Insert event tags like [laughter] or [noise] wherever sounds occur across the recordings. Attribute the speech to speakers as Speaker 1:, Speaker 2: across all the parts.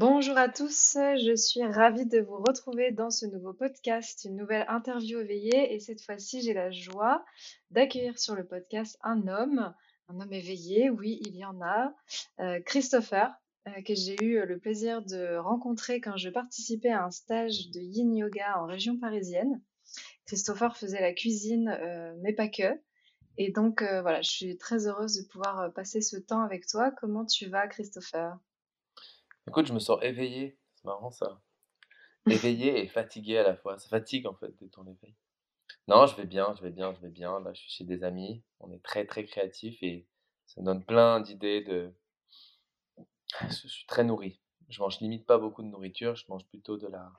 Speaker 1: Bonjour à tous, je suis ravie de vous retrouver dans ce nouveau podcast, une nouvelle interview éveillée et cette fois-ci j'ai la joie d'accueillir sur le podcast un homme, un homme éveillé, oui il y en a, euh, Christopher, euh, que j'ai eu le plaisir de rencontrer quand je participais à un stage de yin yoga en région parisienne. Christopher faisait la cuisine, euh, mais pas que. Et donc voilà, je suis très heureuse de pouvoir passer ce temps avec toi. Comment tu vas Christopher?
Speaker 2: Écoute, je me sens éveillé. C'est marrant ça. Éveillé et fatigué à la fois. Ça fatigue en fait d'être en éveil. Non, je vais bien, je vais bien, je vais bien. Là, je suis chez des amis. On est très très créatifs et ça me donne plein d'idées de. Je suis très nourri. Je mange limite pas beaucoup de nourriture. Je mange plutôt de la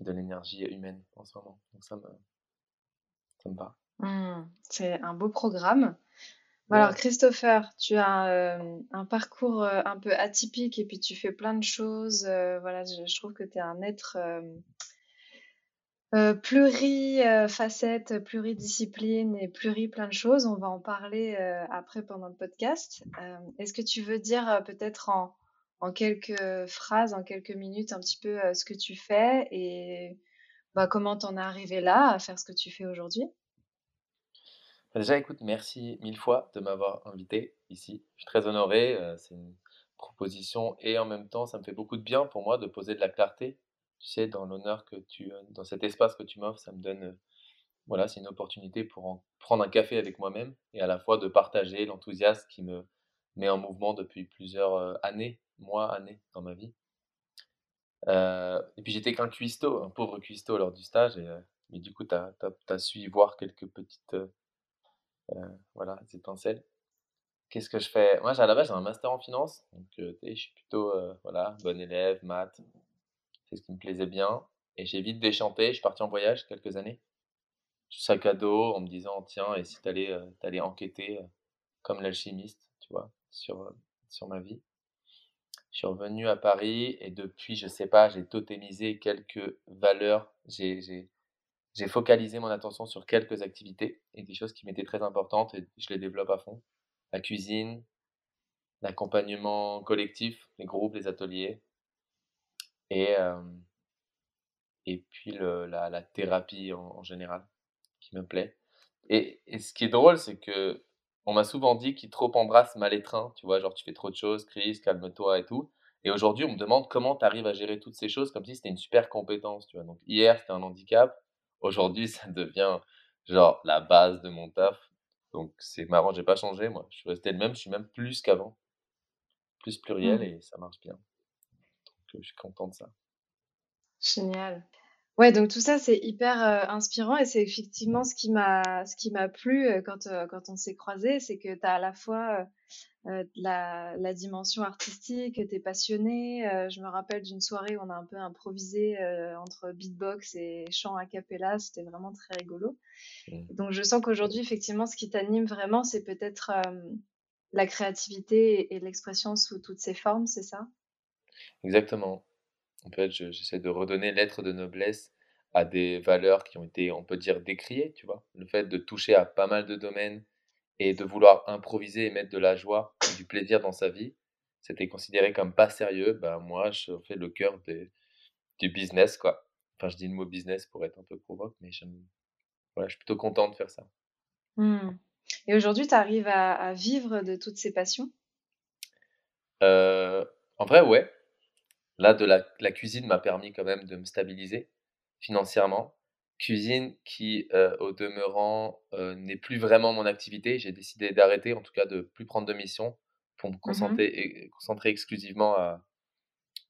Speaker 2: de l'énergie humaine en ce moment. Donc ça me ça me va.
Speaker 1: Mmh, c'est un beau programme. Alors, Christopher, tu as euh, un parcours euh, un peu atypique et puis tu fais plein de choses. euh, voilà, je, trouve que tu es un être plurifacette, pluridiscipline et pluri plein de choses. On va en parler après pendant le podcast. est-ce que tu veux dire peut-être en, en quelques phrases, en quelques minutes, un petit peu ce que tu fais et bah, comment t'en es arrivé là à faire ce que tu fais aujourd'hui?
Speaker 2: Bah, déjà, écoute, merci mille fois de m'avoir invité ici. Je suis très honoré. Euh, c'est une proposition et en même temps, ça me fait beaucoup de bien pour moi de poser de la clarté. Tu sais, dans l'honneur que tu, euh, dans cet espace que tu m'offres, ça me donne, euh, voilà, c'est une opportunité pour en prendre un café avec moi-même et à la fois de partager l'enthousiasme qui me met en mouvement depuis plusieurs années, mois, années dans ma vie. et puis j'étais qu'un cuistot, un pauvre cuistot lors du stage. Mais du coup, tu as, as, su y voir quelques petites voilà, des étincelles. Qu'est-ce que je fais? Moi, à la base, j'ai un master en finance. Donc, euh, je suis plutôt euh, voilà, bon élève, maths. C'est ce qui me plaisait bien. Et j'ai vite déchanté. Je suis parti en voyage quelques années. Sac à dos en me disant tiens, et si tu allais, enquêter comme l'alchimiste, tu vois, sur, sur ma vie. Je suis revenu à Paris et depuis, je sais pas, j'ai totémisé quelques valeurs. J'ai j'ai focalisé mon attention sur quelques activités et des choses qui m'étaient très importantes et je les développe à fond. La cuisine, l'accompagnement collectif, les groupes, les ateliers et, euh, et puis le, la, thérapie en, général qui me plaît. Et, et ce qui est drôle, c'est que on m'a souvent dit qu'il trop embrasse mal étreint, tu vois, genre tu fais trop de choses, Chris, calme-toi et tout. Et aujourd'hui, on me demande comment tu arrives à gérer toutes ces choses comme si c'était une super compétence, tu vois. Donc hier, c'était un handicap, Aujourd'hui, ça devient genre la base de mon taf. Donc c'est marrant, j'ai pas changé moi. Je suis resté le même, je suis même plus qu'avant. Plus pluriel mmh. et ça marche bien. Donc je suis content de ça.
Speaker 1: Génial. Ouais, donc tout ça, c'est hyper inspirant et c'est effectivement ce qui m'a ce qui m'a plu quand, quand on s'est croisés, c'est que tu as à la fois la, la, dimension artistique, tu es passionné. je me rappelle d'une soirée où on a un peu improvisé entre beatbox et chant a cappella, c'était vraiment très rigolo. Mmh. Donc je sens qu'aujourd'hui, effectivement, ce qui t'anime vraiment, c'est peut-être la créativité et, l'expression sous toutes ses formes, c'est ça?
Speaker 2: Exactement. En fait, j'essaie de redonner l'être de noblesse à des valeurs qui ont été, on peut dire, décriées, tu vois. Le fait de toucher à pas mal de domaines et de vouloir improviser et mettre de la joie, du plaisir dans sa vie, c'était considéré comme pas sérieux. Ben, moi, je fais le cœur du business, quoi. Enfin, je dis le mot business pour être un peu provoque, mais je, voilà, je suis plutôt content de faire ça.
Speaker 1: Mmh. Et aujourd'hui, tu arrives à, vivre de toutes ces passions?
Speaker 2: Euh, En vrai, ouais. Là, de la, la cuisine m'a permis quand même de me stabiliser financièrement. cuisine qui, euh, au demeurant, euh, n'est plus vraiment mon activité. J'ai décidé d'arrêter, en tout cas de plus prendre de mission pour me
Speaker 1: Mmh
Speaker 2: concentrer, et, concentrer exclusivement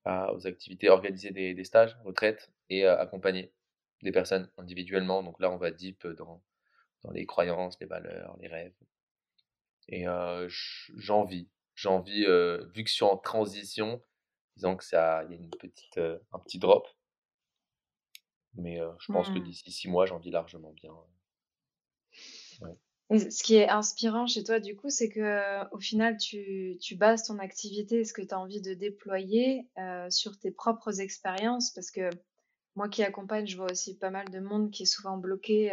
Speaker 2: à, aux activités, organiser des, des stages, retraites et accompagner des personnes individuellement. Donc là, on va deep dans, dans les croyances, les valeurs, les rêves. Et j'en vis. J'en vis, vu que je suis en transition, disons que ça, il y a une petite, un petit drop. Mais je pense que
Speaker 1: Mmh.
Speaker 2: d'ici six mois, j'en vis largement bien.
Speaker 1: Ouais. Et ce qui est inspirant chez toi, du coup, c'est que au final, tu, tu bases ton activité ce que tu as envie de déployer sur tes propres expériences. Parce que moi qui accompagne, je vois aussi pas mal de monde qui est souvent bloqué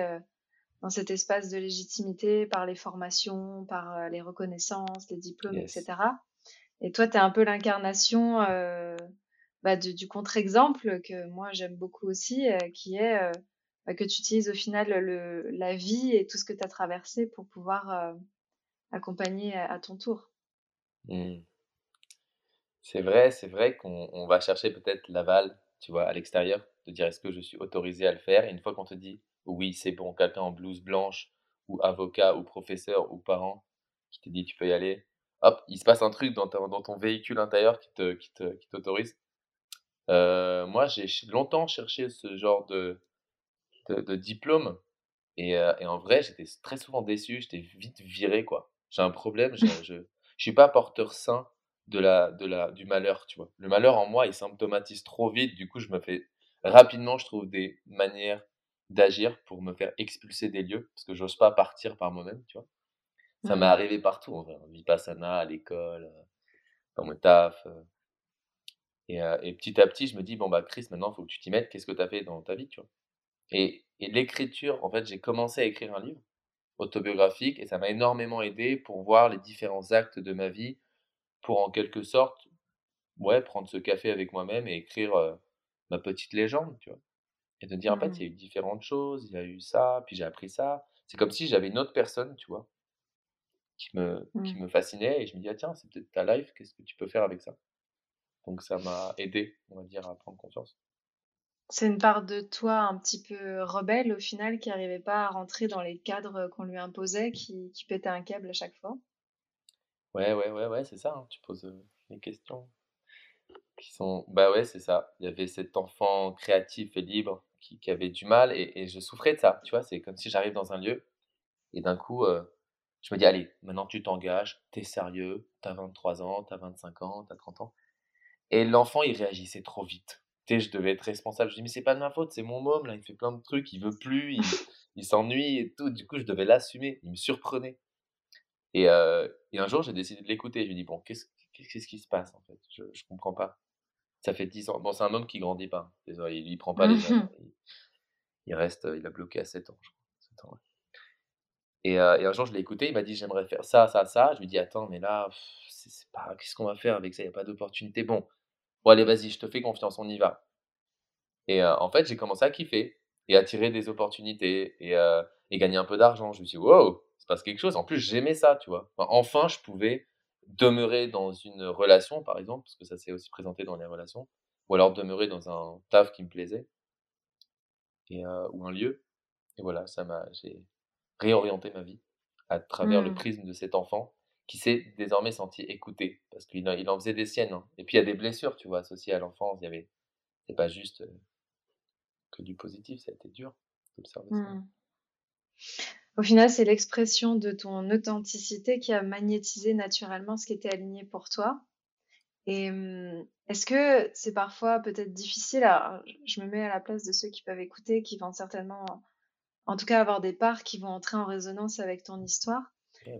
Speaker 1: dans cet espace de légitimité par les formations, par les reconnaissances, les diplômes, etc. Et toi, tu es un peu l'incarnation bah, du contre-exemple que moi j'aime beaucoup aussi, qui est bah, que tu utilises au final la vie et tout ce que tu as traversé pour pouvoir accompagner à, ton tour.
Speaker 2: Mmh. C'est vrai, c'est vrai qu'on va chercher peut-être l'aval, tu vois, à l'extérieur, de dire est-ce que je suis autorisé à le faire? Et une fois qu'on te dit oui, c'est bon, quelqu'un en blouse blanche, ou avocat, ou professeur, ou parent, qui te dit tu peux y aller, hop, il se passe un truc dans, dans ton véhicule intérieur qui te, qui te, qui t'autorise. Euh, moi, j'ai longtemps cherché ce genre de, de, diplôme. Et, euh, et, en vrai, j'étais très souvent déçu. J'étais vite viré, quoi. J'ai un problème. Je, je suis pas porteur sain de la, de la, du malheur, tu vois. Le malheur en moi, il symptomatise trop vite. Du coup, je me fais rapidement, je trouve des manières d'agir pour me faire expulser des lieux parce que j'ose pas partir par moi-même, tu vois. Ça m'est mmh. arrivé partout, en vrai. En Vipassana, à l'école, euh, dans mon taf. Et, et, petit à petit, je me dis, bon, bah, Chris, maintenant, il faut que tu t'y mettes. Qu'est-ce que tu as fait dans ta vie, tu vois? Et, et l'écriture, en fait, j'ai commencé à écrire un livre autobiographique et ça m'a énormément aidé pour voir les différents actes de ma vie, pour en quelque sorte, ouais, prendre ce café avec moi-même et écrire ma petite légende, tu vois? Et de dire, en fait, il y a eu différentes choses, il y a eu ça, puis j'ai appris ça. C'est comme si j'avais une autre personne, tu vois, qui me, qui me fascinait et je me dis, ah, tiens, c'est peut-être ta life, qu'est-ce que tu peux faire avec ça? Donc ça m'a aidé, on va dire, à prendre confiance.
Speaker 1: C'est une part de toi un petit peu rebelle au final qui n'arrivait pas à rentrer dans les cadres qu'on lui imposait, qui, qui, pétait un câble à chaque fois?
Speaker 2: Ouais, ouais, ouais, ouais, c'est ça. Hein, tu poses euh, les questions qui sont. Bah ouais, c'est ça. Il y avait cet enfant créatif et libre qui, qui avait du mal et, et, je souffrais de ça. Tu vois, c'est comme si j'arrive dans un lieu et d'un coup, euh, je me dis, allez, maintenant tu t'engages, t'es sérieux, t'as 23 ans, t'as 25 ans, t'as 30 ans. Et l'enfant, il réagissait trop vite. Tu sais, je devais être responsable. Je dis, mais c'est pas de ma faute, c'est mon môme, là, il fait plein de trucs, il veut plus, il, [laughs] s'ennuie et tout. Du coup, je devais l'assumer. Il me surprenait. Et, euh, et un jour, j'ai décidé de l'écouter. Je lui dis, bon, qu'est-ce, qu'est-ce qui se passe, en fait? Je, je comprends pas. Ça fait 10 ans. Bon, c'est un homme qui grandit pas. Désolé, il, il prend pas les jeunes. Il, reste, il a bloqué à 7 ans, je crois. Et, euh, et, un jour, je l'ai écouté, il m'a dit, j'aimerais faire ça, ça, ça. Je lui dis, attends, mais là, c'est, pas, qu'est-ce qu'on va faire avec ça? Il n'y a pas d'opportunité. Bon, Bon, allez, vas-y, je te fais confiance, on y va. Et euh, en fait, j'ai commencé à kiffer et à tirer des opportunités et, euh, et gagner un peu d'argent. Je me suis dit, wow, c'est passe quelque chose. En plus, j'aimais ça, tu vois. Enfin, je pouvais demeurer dans une relation, par exemple, parce que ça s'est aussi présenté dans les relations, ou alors demeurer dans un taf qui me plaisait, et, ou un lieu. Et voilà, ça m'a, j'ai réorienté ma vie à travers le mmh. prisme de cet enfant qui s'est désormais senti écouté parce qu'il il en faisait des siennes. Hein. Et puis il y a des blessures, tu vois, associées à l'enfance. Il y avait, c'est pas juste que du positif, ça a été dur d'observer ça.
Speaker 1: Mmh. Au final, c'est l'expression de ton authenticité qui a magnétisé naturellement ce qui était aligné pour toi. Et mmh, est-ce que c'est parfois peut-être difficile, je me mets à la place de ceux qui peuvent écouter, qui vont certainement, en tout cas, avoir des parts qui vont entrer en résonance avec ton histoire.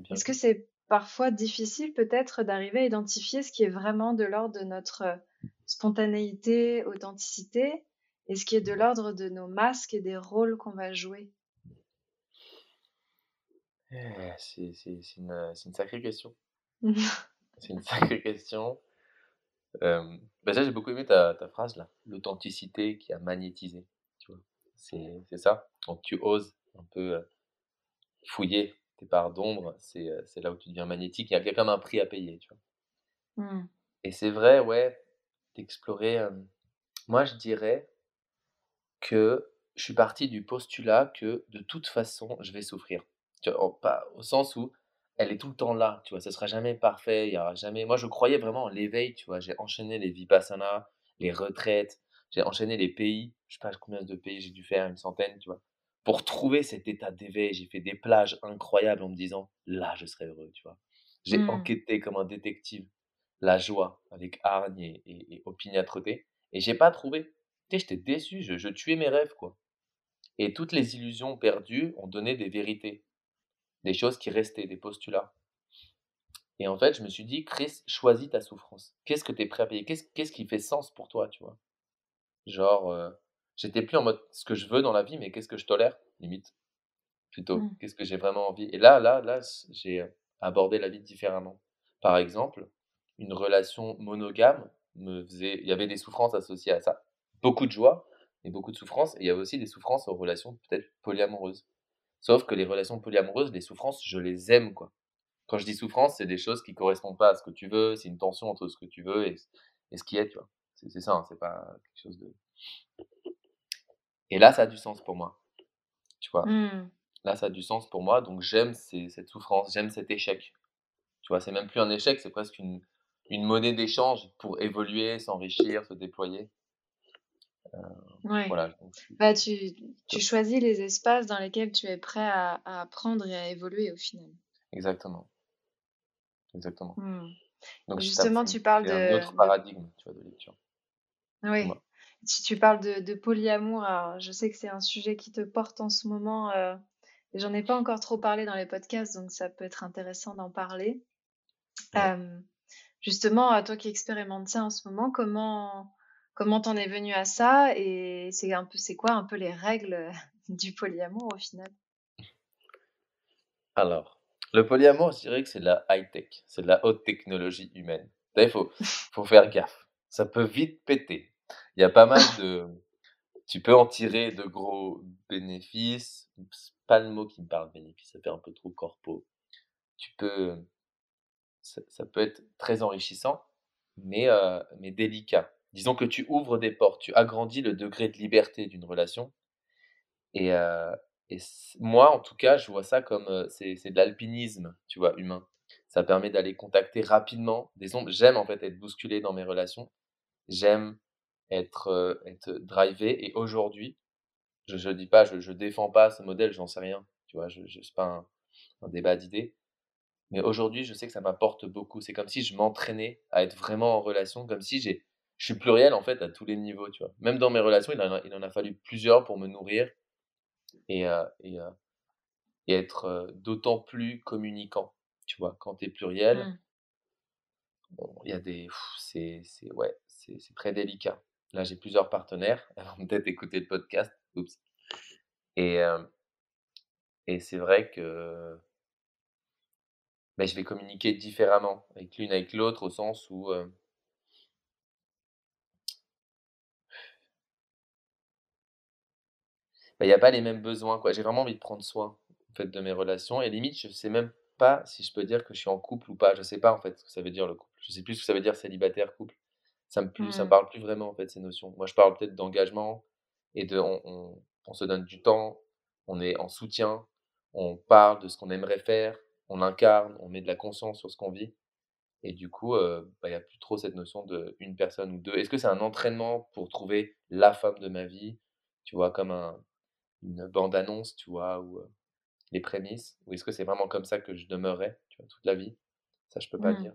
Speaker 1: Est-ce que c'est parfois difficile peut-être d'arriver à identifier ce qui est vraiment de l'ordre de notre euh, spontanéité, authenticité, et ce qui est de l'ordre de nos masques et des rôles qu'on va jouer?
Speaker 2: Eh, C'est une, une, sacrée question. c'est une sacrée question. [laughs] Euh, bah j'ai beaucoup aimé ta, ta phrase là, l'authenticité qui a magnétisé. C'est ça. Quand tu oses un peu fouiller tes parts d'ombre, c'est là où tu deviens magnétique. Il y a quand même un prix à payer, tu vois. Mmh. Et c'est vrai, ouais, d'explorer. moi, je dirais que je suis parti du postulat que de toute façon, je vais souffrir. Tu vois, pas, au sens où elle est tout le temps là, tu vois, ça sera jamais parfait, il y aura jamais. Moi, je croyais vraiment en l'éveil, tu vois, j'ai enchaîné les vipassanas, les retraites, j'ai enchaîné les pays, je sais pas combien de pays j'ai dû faire, une centaine, tu vois, pour trouver cet état d'éveil. J'ai fait des plages incroyables en me disant, là, je serai heureux, tu vois. J'ai
Speaker 1: Mmh.
Speaker 2: enquêté comme un détective la joie avec hargne et, et, et opiniâtreté, et j'ai pas trouvé. Tu sais, j'étais déçu, je, je tuais mes rêves, quoi. Et toutes les illusions perdues ont donné des vérités, des choses qui restaient, des postulats. Et en fait, je me suis dit, Chris, choisis ta souffrance. Qu'est-ce que tu es prêt à payer? Qu'est-ce qu'est-ce qui fait sens pour toi, tu vois? Genre, euh, j'étais plus en mode ce que je veux dans la vie, mais qu'est-ce que je tolère, limite, plutôt.
Speaker 1: Mmh.
Speaker 2: Qu'est-ce que j'ai vraiment envie? Et là, là, là, j'ai abordé la vie différemment. Par exemple, une relation monogame me faisait. Il y avait des souffrances associées à ça. Beaucoup de joie, mais beaucoup de souffrances. Et il y avait aussi des souffrances aux relations peut-être polyamoureuses. Sauf que les relations polyamoureuses, les souffrances, je les aime, quoi. Quand je dis souffrance, c'est des choses qui correspondent pas à ce que tu veux, c'est une tension entre ce que tu veux et, et ce qui est, tu vois. C'est ça, hein, c'est pas quelque chose de. Et là, ça a du sens pour moi, tu vois?
Speaker 1: Mmh.
Speaker 2: Là, ça a du sens pour moi, donc j'aime cette souffrance, j'aime cet échec. Tu vois, c'est même plus un échec, c'est presque une, une monnaie d'échange pour évoluer, s'enrichir, se déployer. Euh,
Speaker 1: Ouais.
Speaker 2: voilà. donc je suis-
Speaker 1: Bah, tu, tu choisis les espaces dans lesquels tu es prêt à, à apprendre et à évoluer au final.
Speaker 2: Exactement. Exactement.
Speaker 1: Mmh.
Speaker 2: Donc
Speaker 1: Justement,
Speaker 2: ça
Speaker 1: tu parles
Speaker 2: fait un
Speaker 1: de,
Speaker 2: autre
Speaker 1: de-
Speaker 2: paradigme, tu vois, de lecture.
Speaker 1: Oui. Si tu parles de, de polyamour, alors je sais que c'est un sujet qui te porte en ce moment, euh, j'en ai pas encore trop parlé dans les podcasts, donc ça peut être intéressant d'en parler.
Speaker 2: Ouais.
Speaker 1: Euh, justement, à toi qui expérimentes ça en ce moment, comment comment t'en es venu à ça et c'est un peu c'est quoi un peu les règles [laughs] du polyamour au final?
Speaker 2: Alors, le polyamour, je dirais que c'est de la high-tech, c'est de la haute technologie humaine. Il faut, faut faire gaffe. Ça peut vite péter. Il y a pas mal de... Tu peux en tirer de gros bénéfices. C'est pas le mot qui me parle, bénéfice, ça fait un peu trop corpo. Tu peux... Ça, peut être très enrichissant, mais, euh, mais délicat. Disons que tu ouvres des portes, tu agrandis le degré de liberté d'une relation. Et, euh, et moi, en tout cas, je vois ça comme euh, c'est de l'alpinisme, tu vois, humain. Ça permet d'aller contacter rapidement des ondes. J'aime en fait être bousculé dans mes relations. J'aime être, euh, être drivé. Et aujourd'hui, je ne dis pas, je, je défends pas ce modèle, j'en sais rien. Tu vois, je, je c'est pas un, un débat d'idées. Mais aujourd'hui, je sais que ça m'apporte beaucoup. C'est comme si je m'entraînais à être vraiment en relation, comme si j'ai, je suis pluriel en fait à tous les niveaux, tu vois. Même dans mes relations, il en a, il en a fallu plusieurs pour me nourrir et, euh, et, euh, et être euh, d'autant plus communicant. Tu vois, quand tu es pluriel,
Speaker 1: Mmh.
Speaker 2: bon, il y a des, c'est, c'est, ouais, c'est, c'est très délicat. Là, j'ai plusieurs partenaires. [laughs] Elles vont peut-être écouter le podcast. Oups. Et, euh, et c'est vrai que ben, je vais communiquer différemment avec l'une avec l'autre au sens où euh, ben, il n'y a pas les mêmes besoins, quoi. J'ai vraiment envie de prendre soin en fait, de mes relations. Et limite, je sais même pas si je peux dire que je suis en couple ou pas. Je sais pas en fait ce que ça veut dire le couple. Je sais plus ce que ça veut dire célibataire, couple. Ça me, plus, ça me
Speaker 1: Mmh.
Speaker 2: parle plus vraiment en fait ces notions. Moi, je parle peut-être d'engagement et de on, on, on se donne du temps, on est en soutien, on parle de ce qu'on aimerait faire, on incarne, on met de la conscience sur ce qu'on vit. Et du coup, euh, bah, il n'y a plus trop cette notion de une personne ou deux. Est-ce que c'est un entraînement pour trouver la femme de ma vie, tu vois, comme un, une bande-annonce, tu vois, ou euh, les prémices, ou est-ce que c'est vraiment comme ça que je demeurerai, tu vois, toute la vie? Ça, je peux pas
Speaker 1: Mmh.
Speaker 2: dire.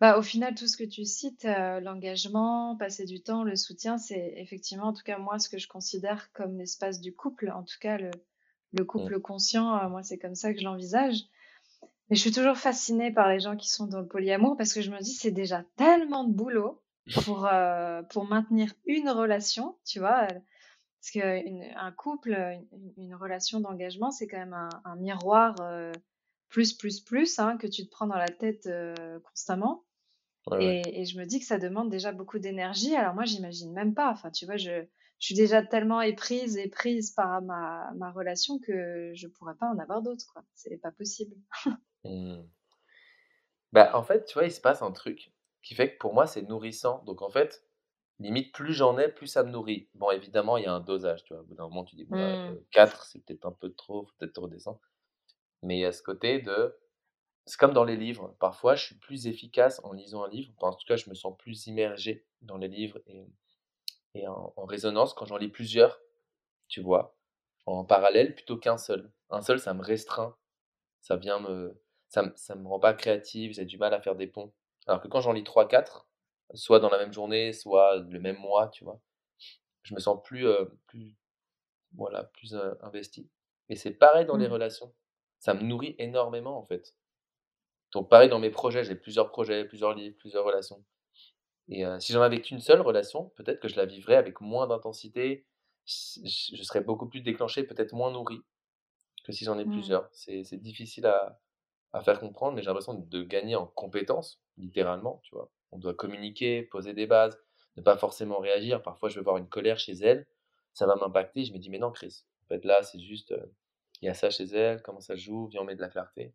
Speaker 1: Bah, au final, tout ce que tu cites, euh, l'engagement, passer du temps, le soutien, c'est effectivement, en tout cas, moi, ce que je considère comme l'espace du couple. En tout cas, le, le
Speaker 2: Mm.
Speaker 1: couple conscient, euh, moi, c'est comme ça que je l'envisage. Mais je suis toujours fascinée par les gens qui sont dans le polyamour parce que je me dis, c'est déjà tellement de boulot pour, [laughs] euh, pour maintenir une relation, tu vois. Parce qu'un couple, une, une relation d'engagement, c'est quand même un, un miroir plus, plus, plus hein, que tu te prends dans la tête euh, constamment.
Speaker 2: Ouais, ouais.
Speaker 1: Et, et je me dis que ça demande déjà beaucoup d'énergie. Alors moi, j'imagine même pas. Enfin, tu vois, je, je suis déjà tellement éprise et prise par ma, ma relation que je pourrais pas en avoir d'autres, quoi. C'est pas possible. [laughs]
Speaker 2: Mm. Bah, en fait, tu vois, il se passe un truc qui fait que pour moi, c'est nourrissant. Donc, en fait, limite, plus j'en ai, plus ça me nourrit. Bon, évidemment, il y a un dosage, tu vois? Au bout d'un moment, tu dis: «Bon, bah,
Speaker 1: Mmh.
Speaker 2: 4, c'est peut-être un peu trop, faut peut-être redescendre». Mais il y a ce côté de c'est comme dans les livres. Parfois, je suis plus efficace en lisant un livre. Enfin, en tout cas, je me sens plus immergé dans les livres et et en en résonance quand j'en lis plusieurs, tu vois? En parallèle plutôt qu'un seul. Un seul, ça me restreint, ça vient me ça ça me rend pas créatif, j'ai du mal à faire des ponts. Alors que quand j'en lis trois, quatre, soit dans la même journée, soit le même mois, tu vois? Je me sens plus, plus voilà, plus, heu, investi et c'est pareil dans les
Speaker 1: Mmh.
Speaker 2: relations. Ça me nourrit énormément, en fait. Donc pareil dans mes projets, j'ai plusieurs projets, plusieurs livres, plusieurs relations et heu, si j'en avais qu'une seule relation, peut-être que je la vivrais avec moins d'intensité, je je serais beaucoup plus déclenché, peut-être moins nourri que si j'en ai
Speaker 1: Mmh.
Speaker 2: plusieurs. C'est difficile à à faire comprendre, mais j'ai l'impression de gagner en compétences, littéralement, tu vois? On doit communiquer, poser des bases, ne pas forcément réagir. Parfois, je vais voir une colère chez elle, ça va m'impacter, je me dis: «Mais non Chris, en fait là, c'est juste, heu, il y a ça chez elle, comment ça joue, viens on met de la clarté».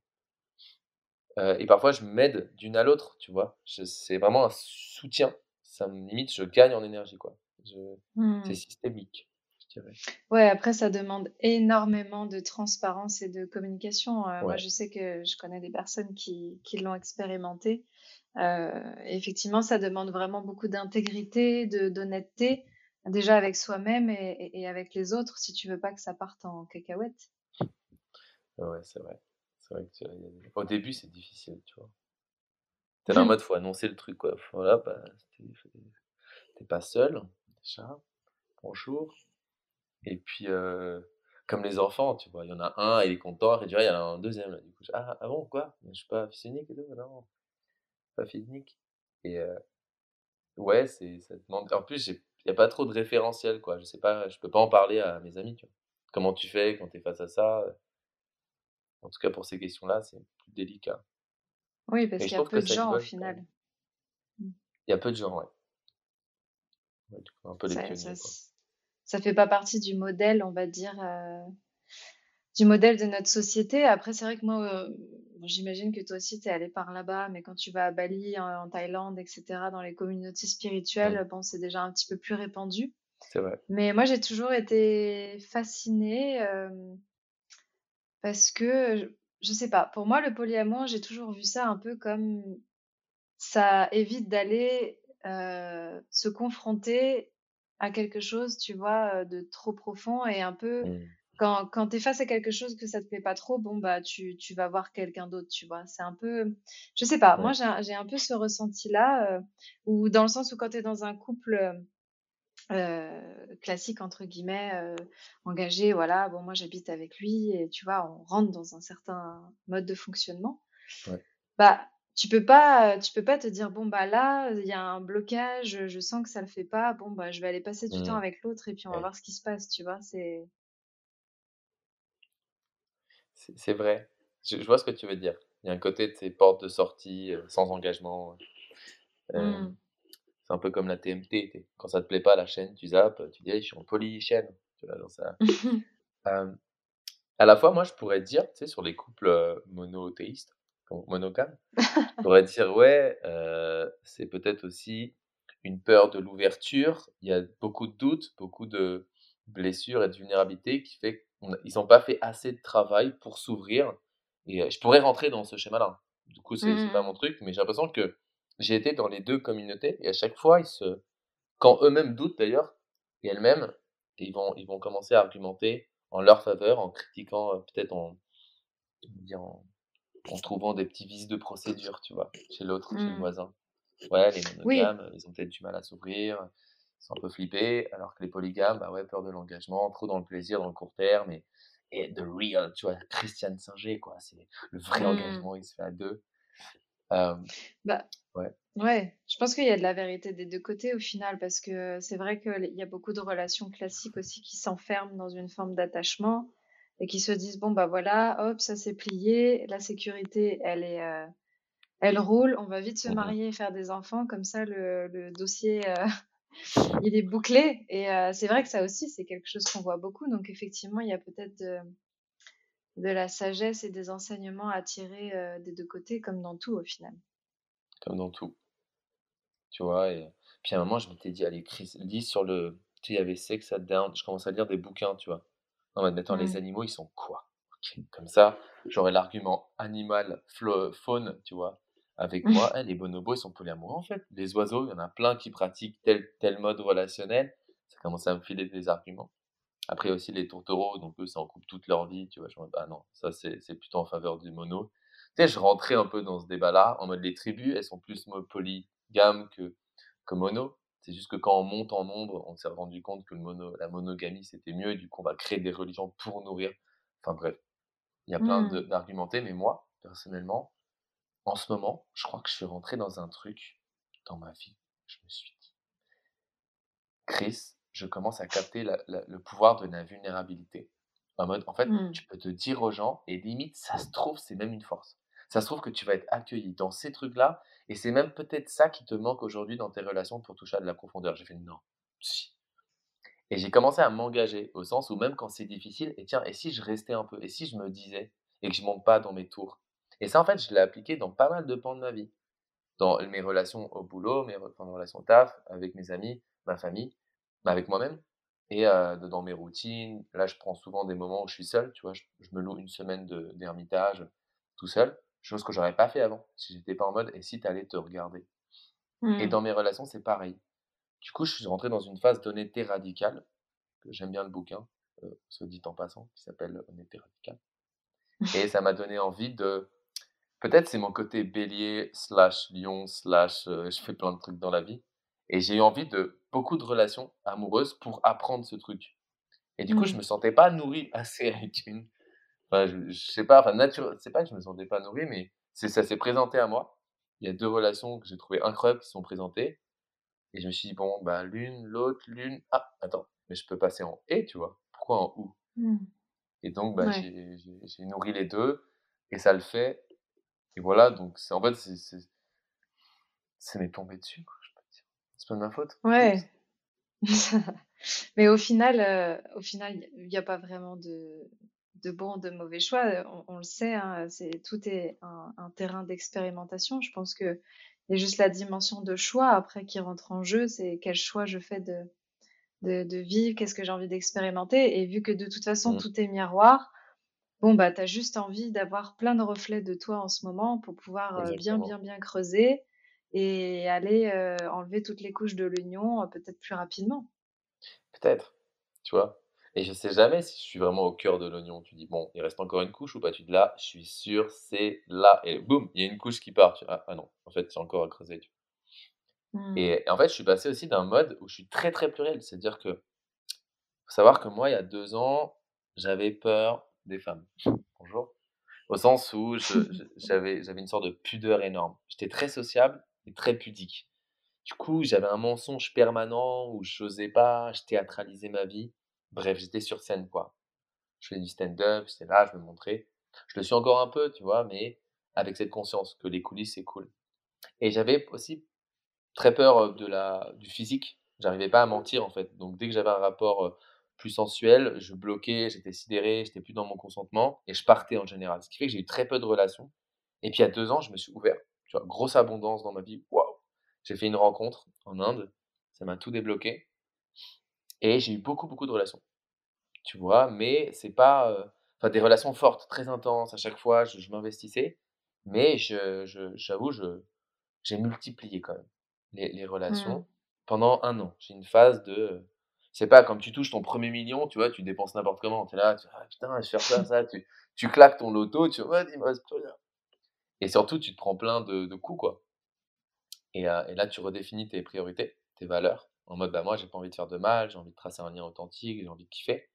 Speaker 2: Heu et parfois je m'aide d'une à l'autre, tu vois? C'est vraiment un soutien. Ça me limite, je gagne en énergie, quoi. Je c'est
Speaker 1: Mmh.
Speaker 2: systémique, je dirais.
Speaker 1: Ouais, après ça demande énormément de transparence et de communication. Heu, moi, je sais que je connais des personnes qui qui l'ont expérimenté. Heu, effectivement, ça demande vraiment beaucoup d'intégrité, d'honnêteté, déjà avec soi-même et et avec les autres, si tu veux pas que ça parte en cacahuète.
Speaker 2: Ouais, c'est vrai. C'est vrai que tu as au début, c'est difficile, tu vois? Tu es là en mode, faut annoncer le truc, quoi. Voilà, bah, tu es pas seul, déjà, bonjour et puis, heu, comme les enfants, tu vois? Il y en a un, il est content et tu vois, il y en a un deuxième là, du coup, «Ah ah bon, quoi? Je suis pas fils unique et tout?» «Non, pas fils unique» et heu, ouais, c'est ça demande en plus, il y a pas trop de référentiel, quoi. Je sais pas, je peux pas en parler à mes amis, tu vois? «Comment tu fais quand tu es face à ça?» En tout cas, pour ces questions-là, c'est plus délicat
Speaker 1: Oui, parce qu'il y a peu de gens au final. Mmh.
Speaker 2: Il y a peu de gens, ouais. Ouais, un peu
Speaker 1: Ça ça
Speaker 2: quoi.
Speaker 1: fait pas partie du modèle, on va dire, heu, du modèle de notre société. Après, c'est vrai que moi, bon, j'imagine que toi aussi tu es allé par là-bas, mais quand tu vas à Bali, en en Thaïlande et cetera, dans les communautés spirituelles, bon, c'est déjà un petit peu plus répandu.
Speaker 2: C'est vrai.
Speaker 1: Mais moi, j'ai toujours été fascinée, hem, parce que je sais pas, pour moi, le polyamour, j'ai toujours vu ça un peu comme ça évite d'aller, heu, se confronter à quelque chose, tu vois, de trop profond et un peu
Speaker 2: Mmh.
Speaker 1: quand quand tu es face à quelque chose que ça te plaît pas trop, bon, bah, tu tu vas voir quelqu'un d'autre, tu vois? C'est un peu je sais pas, moi
Speaker 2: Ouais.
Speaker 1: j'ai un j'ai un peu ce ressenti-là, où dans le sens où quand tu es dans un couple, heu, «classique» entre guillemets, heu, engagé, voilà, bon, moi j'habite avec lui et tu vois, on rentre dans un certain mode de fonctionnement.
Speaker 2: Ouais.
Speaker 1: Bah, tu peux pas, heu, tu peux pas te dire: «Bon, bah, là, il y a un blocage, je sens que ça le fait pas. Bon, bah, je vais aller passer du temps
Speaker 2: Mmh.
Speaker 1: avec l'autre et puis on va voir ce qui se passe», tu vois? C'est
Speaker 2: C'est vrai. Je je vois ce que tu veux dire. Il y a un côté, tu sais, porte de sortie, sans engagement,
Speaker 1: mmh.
Speaker 2: C'est un peu comme la TMT, quand ça te plaît pas la chaîne, tu zappes, tu dis: «Hey, je suis en polychaîne», tu vois? Genre ça hem, à la fois, moi, je pourrais dire, tu sais, sur les couples, heu, monothéistes, monogames, je [laughs] pourrais dire: «Ouais, heu, c'est peut-être aussi une peur de l'ouverture». Il y a beaucoup de doutes, beaucoup de blessures et de vulnérabilité qui fait qu'on a ils ont pas fait assez de travail pour s'ouvrir et je pourrais rentrer dans ce schéma-là. Du coup,
Speaker 1: Mmh
Speaker 2: c'est c'est
Speaker 1: mh,
Speaker 2: pas mon
Speaker 1: mmh.
Speaker 2: truc, mais j'ai l'impression que j'ai été dans les 2 communautés et à chaque fois, ils se quand eux-mêmes doutent d'ailleurs et elles-mêmes, ils vont ils vont commencer à argumenter en leur faveur, en critiquant, heu, peut-être en? En en trouvant des petits vices de procédure, tu vois? Chez l'autre, chez le
Speaker 1: Mmh.
Speaker 2: voisin. Ouais, les monogames, ils ont peut-être du mal à s'ouvrir, ils sont un peu flippés, alors que les polygames, bah, ouais, peur de l'engagement, trop dans le plaisir, dans le court terme et et the real, tu vois? Christiane Singer, quoi, c'est le vrai
Speaker 1: mmh.
Speaker 2: engagement, il se fait à 2.
Speaker 1: Bah,
Speaker 2: ouais.
Speaker 1: ouais, je pense qu'il y a de la vérité des 2 côtés au final parce que c'est vrai qu'il y a beaucoup de relations classiques aussi qui s'enferment dans une forme d'attachement et qui se disent: «Bon, bah, voilà, hop, ça c'est plié, la sécurité elle est, heu, elle roule, on va vite se
Speaker 2: Mmh mh.
Speaker 1: marier et faire des enfants comme ça le le dossier, heu, [laughs] il est bouclé» et heu, c'est vrai que ça aussi c'est quelque chose qu'on voit beaucoup donc effectivement il y a peut-être de de la sagesse et des enseignements à tirer, heu, des 2 côtés comme dans tout au final.
Speaker 2: Comme dans tout, tu vois? Et Puis à un moment, je m'étais dit: «Allez Chris, lis sur le» tu sais, il y avait Sex Down, je commence à lire des bouquins, tu vois? Mode: «Mais les
Speaker 1: Mmh.
Speaker 2: animaux, ils sont quoi?» Comme ça, j'aurais l'argument animal, flo faune, tu vois? Avec moi. [laughs] «Eh, les bonobos, ils sont polyamoureux, en fait. Les oiseaux, il y en a plein qui pratiquent tel tel mode relationnel». Ça commençait à me filer des arguments. Après aussi les tourtereaux, donc eux, c'est en couple toute leur vie, tu vois? Mode: «Ah non, ça c'est plutôt en faveur du mono». Tu sais, je rentrais un peu dans ce débat-là, en mode les tribus, elles sont plus polygames que que mono. C'est juste que quand on monte en nombre, on s'est rendu compte que le mono la monogamie, c'était mieux et du coup, on va créer des religions pour nourrir. Enfin bref, il y a plein
Speaker 1: Mmh.
Speaker 2: d'argumentés, mais moi, personnellement, en ce moment, je crois que je suis rentré dans un truc dans ma vie. Je me suis dit: «Chris, je commence à capter la la le pouvoir de la vulnérabilité». En mode, en fait,
Speaker 1: Mmh.
Speaker 2: tu peux te dire aux gens et limite, ça se trouve, c'est même une force. Ça se trouve que tu vas être accueilli dans ces trucs-là et c'est même peut-être ça qui te manque aujourd'hui dans tes relations pour toucher à de la profondeur. J'ai fait: «Non, si». Et j'ai commencé à m'engager au sens où même quand c'est difficile et tiens, et si je restais un peu? Et si je me disais et que je monte pas dans mes tours? Et ça, en fait, je l'ai appliqué dans pas mal de pans de ma vie. Dans mes relations au boulot, mes mes relations taf, avec mes amis, ma famille, avec moi-même et dans mes routines. Là, je prends souvent des moments où je suis seul, tu vois? Je je me loue une semaine de d'ermitage, tout seul, chose que j'aurais pas fait avant, si j'étais pas en mode: «Et si tu allais te regarder?» et
Speaker 1: Mmh.
Speaker 2: dans mes relations, c'est pareil. Du coup, je suis rentré dans une phase d'honnêteté radicale, que j'aime bien le bouquin, heu, soit dit en passant, qui s'appelle «Honnêteté radicale» [laughs] et ça m'a donné envie de Peut-être c'est mon côté bélier slash lion slash, [laughs] je fais plein de trucs dans la vie et j'ai eu envie de beaucoup de relations amoureuses pour apprendre ce truc et du coup, je
Speaker 1: Mmh.
Speaker 2: me sentais pas nourri [laughs] assez avec une enfin, je je sais pas, enfin nature c'est pas que je me sentais pas nourri, mais ça s'est présenté à moi. Il y a 2 relations que j'ai trouvées incroyables qui sont présentées et je me suis dit: «Bon, bah, l'une, l'autre, l'une, ah attends, mais je peux passer en et, tu vois? Pourquoi en ou?»
Speaker 1: Mmh.
Speaker 2: et donc bah,
Speaker 1: Ouais.
Speaker 2: j'ai nourri les 2 et ça le fait et voilà donc en fait, c'est c'est Ça m'est tombé dessus, quoi, je peux te dire. C'est pas de ma faute.
Speaker 1: Ouais. [laughs] Mais au final, heu, au final, il y a pas vraiment de de bon, de mauvais choix, heu, on on le sait, hein, c'est tout est un un terrain d'expérimentation. Je pense qu'il y a juste la dimension de choix après qui rentre en jeu, c'est quel choix je fais de de de vivre, qu'est-ce que j'ai envie d'expérimenter. Et vu que de toute façon
Speaker 2: Mmh,
Speaker 1: tout est miroir, bon, bah, tu as juste envie d'avoir plein de reflets de toi en ce moment pour pouvoir, heu, bien, bien, bien creuser et aller, heu, enlever toutes les couches de l'oignon, heu, peut-être plus rapidement.
Speaker 2: Peut-être, tu vois? Et je sais jamais si je suis vraiment au cœur de l'oignon. Tu dis: «Bon, il reste encore une couche ou pas?» tu dis: «Là, je suis sûr, c'est là» et boum, il y a une couche qui part. Tu «Ah ah non, en fait, c'est encore à creuser», tu
Speaker 1: Mmh.
Speaker 2: et et en fait, je suis passé aussi d'un mode où je suis très, très pluriel. C'est-à-dire que, faut savoir que moi, il y a 2 ans, j'avais peur des femmes. Bonjour. Au sens où [laughs] j'avais une sorte de pudeur énorme. J'étais très sociable et très pudique. Du coup, j'avais un mensonge permanent où j'osais pas, je théâtralisais ma vie. Bref, j'étais sur scène, quoi. Je faisais du stand-up, j'étais là, je me montrais. Je le suis encore un peu, tu vois, mais avec cette conscience que les coulisses, c'est cool. Et j'avais aussi très peur, de la du physique. J'arrivais pas à mentir, en fait. Donc dès que j'avais un rapport, plus sensuel, je bloquais, j'étais sidéré, j'étais plus dans mon consentement et je partais en général. Ce qui fait que j'ai eu très peu de relations. Et puis a 2 ans, je me suis ouvert, tu vois? Grosse abondance dans ma vie, waouh! J'ai fait une rencontre en Inde, ça m'a tout débloqué et j'ai eu beaucoup, beaucoup de relations, tu vois? Mais c'est pas, heu, enfin des relations fortes, très intenses, à chaque fois je je m'investissais, mais je j'avoue, je j'ai multiplié quand même les les
Speaker 1: Mmh.
Speaker 2: relations pendant un an. J'ai une phase de, sais pas, comme tu touches ton premier million tu vois, tu dépenses n'importe comment. Tu es là, tu «Ah putain, je vais faire ça, ça», tu tu claques ton loto, tu vois: «Ouais, il me reste plus rien» et surtout tu te prends plein de de coups, quoi et là tu redéfinis tes priorités, tes valeurs, en mode: «Bah, moi j'ai pas envie de faire de mal, j'ai envie de tracer un lien authentique, j'ai envie de kiffer».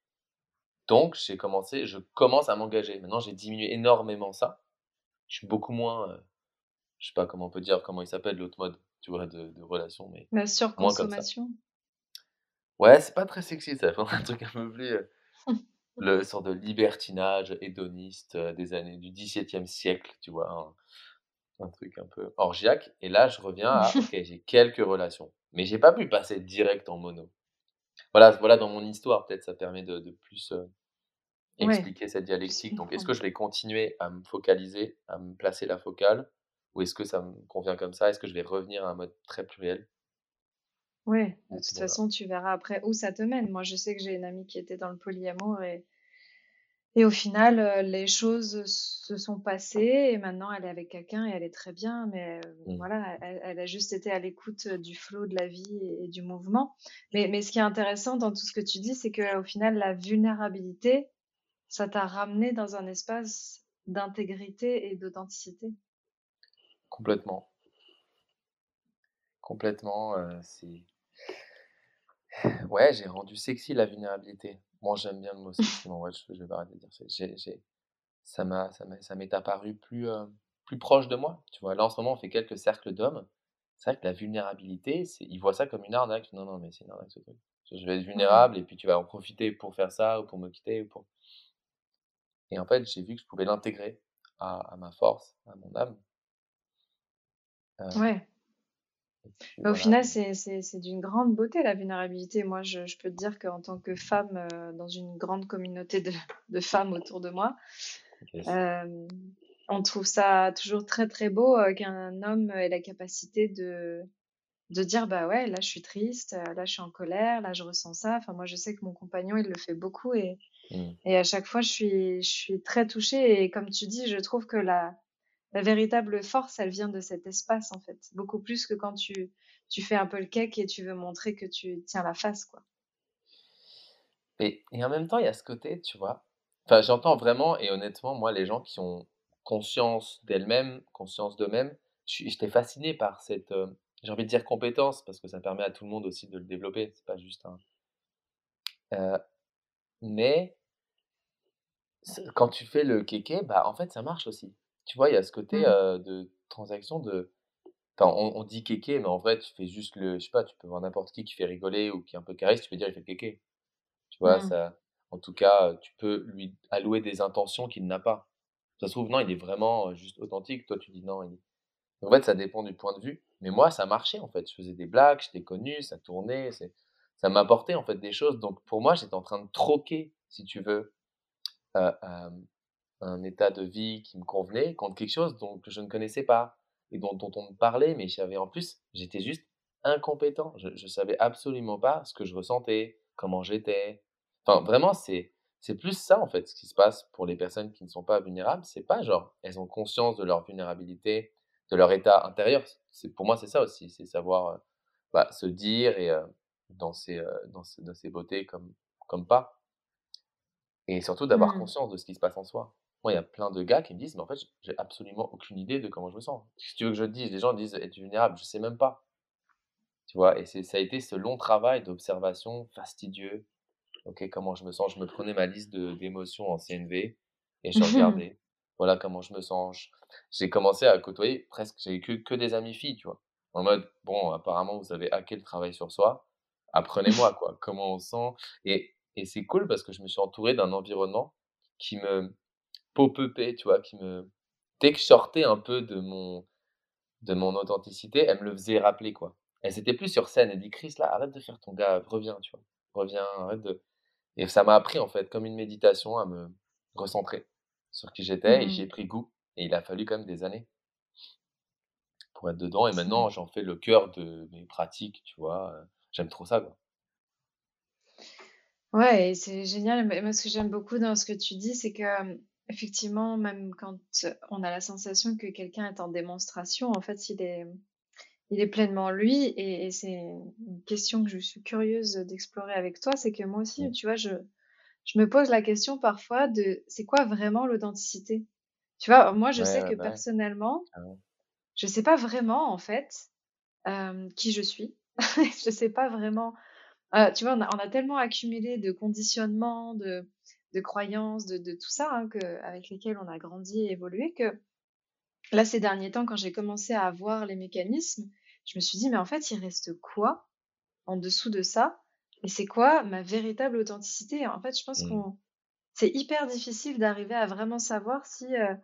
Speaker 2: Donc j'ai commencé je commence à m'engager. Maintenant j'ai diminué énormément ça. Je suis beaucoup moins, heu, je sais pas comment on peut dire, comment il s'appelle l'autre mode, tu vois, de de relation, mais
Speaker 1: La
Speaker 2: moins comme ça.
Speaker 1: surconsommation.
Speaker 2: Ouais, c'est pas très sexy ça, faut [laughs] un truc un peu plus, heu, le sorte de libertinage hédoniste, heu, des années du XVIIe siècle, tu vois? Un un truc un peu orgiaque et là, je reviens à [laughs] OK, j'ai quelques relations, mais j'ai pas pu passer direct en mono. Voilà voilà dans mon histoire, peut-être ça permet de de plus,
Speaker 1: Ouais,
Speaker 2: expliquer cette dialectique. Donc est-ce que je vais continuer à me focaliser, à me placer la focale ou est-ce que ça me convient comme ça? Est-ce que je vais revenir à un mode très pluriel?
Speaker 1: Oui, de toute façon, tu verras après où ça te mène. Moi, je sais que j'ai une amie qui était dans le polyamour et, et au final, euh, les choses se sont passées et maintenant elle est avec quelqu'un et elle est très bien. Mais euh,
Speaker 2: Mmh.
Speaker 1: voilà, elle, a juste été à l'écoute du flot de la vie et, du mouvement. Mais, mais ce qui est intéressant dans tout ce que tu dis, c'est qu'au final, la vulnérabilité, ça t'a ramené dans un espace d'intégrité et d'authenticité.
Speaker 2: Complètement. Complètement, euh, c'est [sighs] Ouais, j'ai rendu sexy la vulnérabilité. Moi, j'aime bien le mot sexy, mais je je vais pas arrêter de dire ça. J'ai j'ai ça m'a ça m'a ça m'est apparu plus, heu, plus proche de moi, tu vois? Là, en ce moment, on fait quelques cercles d'hommes. C'est vrai que la vulnérabilité, ils voient ça comme une arnaque. Non, non, mais c'est une arnaque ce truc. Je vais être vulnérable et puis tu vas en profiter pour faire ça ou pour me quitter ou pour et en fait, j'ai vu que je pouvais l'intégrer à à ma force, à mon âme.
Speaker 1: Ouais. Au final, c'est d'une grande beauté, la vulnérabilité. Moi, je je peux te dire qu'en tant que femme, euh, dans une grande communauté de de femmes autour de moi, euh, on trouve ça toujours très, très beau, euh, qu'un homme ait la capacité de de dire: «Bah, ouais, là, je suis triste, là, je suis en colère, là, je ressens ça». Enfin, moi, je sais que mon compagnon, il le fait beaucoup et
Speaker 2: mmh.
Speaker 1: et à chaque fois, je suis je suis très touchée et comme tu dis, je trouve que la la véritable force, elle vient de cet espace, en fait. Beaucoup plus que quand tu, tu fais un peu le cake et tu veux montrer que tu tiens la face, quoi.
Speaker 2: Et, et en même temps, il y a ce côté, tu vois. Enfin, j'entends vraiment, et honnêtement, moi, les gens qui ont conscience d'elles-mêmes, conscience d'eux-mêmes, j'étais fasciné par cette, euh, j'ai envie de dire compétence, parce que ça permet à tout le monde aussi de le développer, c'est pas juste un. Euh, mais quand tu fais le kéké, bah en fait ça marche aussi. Tu vois, il y a ce côté mmh. de transaction de. on, dit kéké, mais en vrai, tu fais juste le. Je sais pas, tu peux voir n'importe qui qui fait rigoler ou qui est un peu carré, tu peux dire il fait kéké. Tu vois, mmh. ça. En tout cas, tu peux lui allouer des intentions qu'il n'a pas. Ça se trouve, non, il est vraiment juste authentique. Toi, tu dis non. Il... En fait, ça dépend du point de vue. Mais moi, ça marchait en fait. Je faisais des blagues, j'étais connu, ça tournait. Ça m'apportait en fait des choses. Donc pour moi, j'étais en train de troquer, si tu veux, un état de vie qui me convenait contre quelque chose dont, que je ne connaissais pas et dont, dont on me parlait, mais j'avais en plus, j'étais juste incompétent. Je ne savais absolument pas ce que je ressentais, comment j'étais. Enfin, vraiment, c'est c'est plus ça en fait ce qui se passe pour les personnes qui ne sont pas vulnérables. C'est pas genre elles ont conscience de leur vulnérabilité, de leur état intérieur. C'est pour moi c'est ça aussi, c'est savoir bah, se dire et dans ses dans, dans ses beautés comme comme pas. Et surtout d'avoir mmh. conscience de ce qui se passe en soi. Moi, il y a plein de gars qui me disent, mais en fait, j'ai absolument aucune idée de comment je me sens. Si tu veux que je te dise, les gens disent être vulnérable, je sais même pas. Tu vois, et ça a été ce long travail d'observation fastidieux. Ok, comment je me sens? Je me prenais ma liste d'émotions en CNV et je [laughs] regardais. voilà comment je me sens. J'ai commencé à côtoyer presque, j'ai eu que, que des amis filles, tu vois. En mode, bon, apparemment, vous avez hacké le travail sur soi. Apprenez-moi, [laughs] quoi. Comment on sent? Et et c'est cool parce que je me suis entouré d'un environnement qui me pop tu vois, qui me dès que je sortais un peu de mon de mon authenticité, elle me le faisait rappeler quoi. Elle s'était plus sur scène, elle dit Chris là, arrête de faire ton gars, reviens, tu vois. Reviens, arrête de et ça m'a appris en fait comme une méditation à me recentrer sur qui j'étais et j'ai mmh. pris goût et il a fallu quand même des années pour être dedans et maintenant j'en fais le cœur de mes pratiques, tu vois. J'aime trop ça quoi.
Speaker 1: Ouais, c'est génial. Mais moi, ce que j'aime beaucoup dans ce que tu dis, c'est que, effectivement, même quand on a la sensation que quelqu'un est en démonstration, en fait, il est, il est pleinement lui. Et, c'est une question que je suis curieuse d'explorer avec toi. C'est que moi aussi, tu vois, je, je me pose la question parfois de c'est quoi vraiment l'authenticité? Tu vois, moi, je sais que bah personnellement, je sais pas vraiment, en fait, qui je suis. [laughs] je sais pas vraiment ah, tu vois, on a, tellement accumulé de conditionnements, de, croyances, de, tout ça, hein, avec lesquels on a grandi et évolué, que là, ces derniers temps, quand j'ai commencé à voir les mécanismes, je me suis dit, mais en fait, il reste quoi en dessous de ça? Et c'est quoi ma véritable authenticité? En fait, je pense mmh. qu'on c'est hyper difficile d'arriver à vraiment savoir si, euh,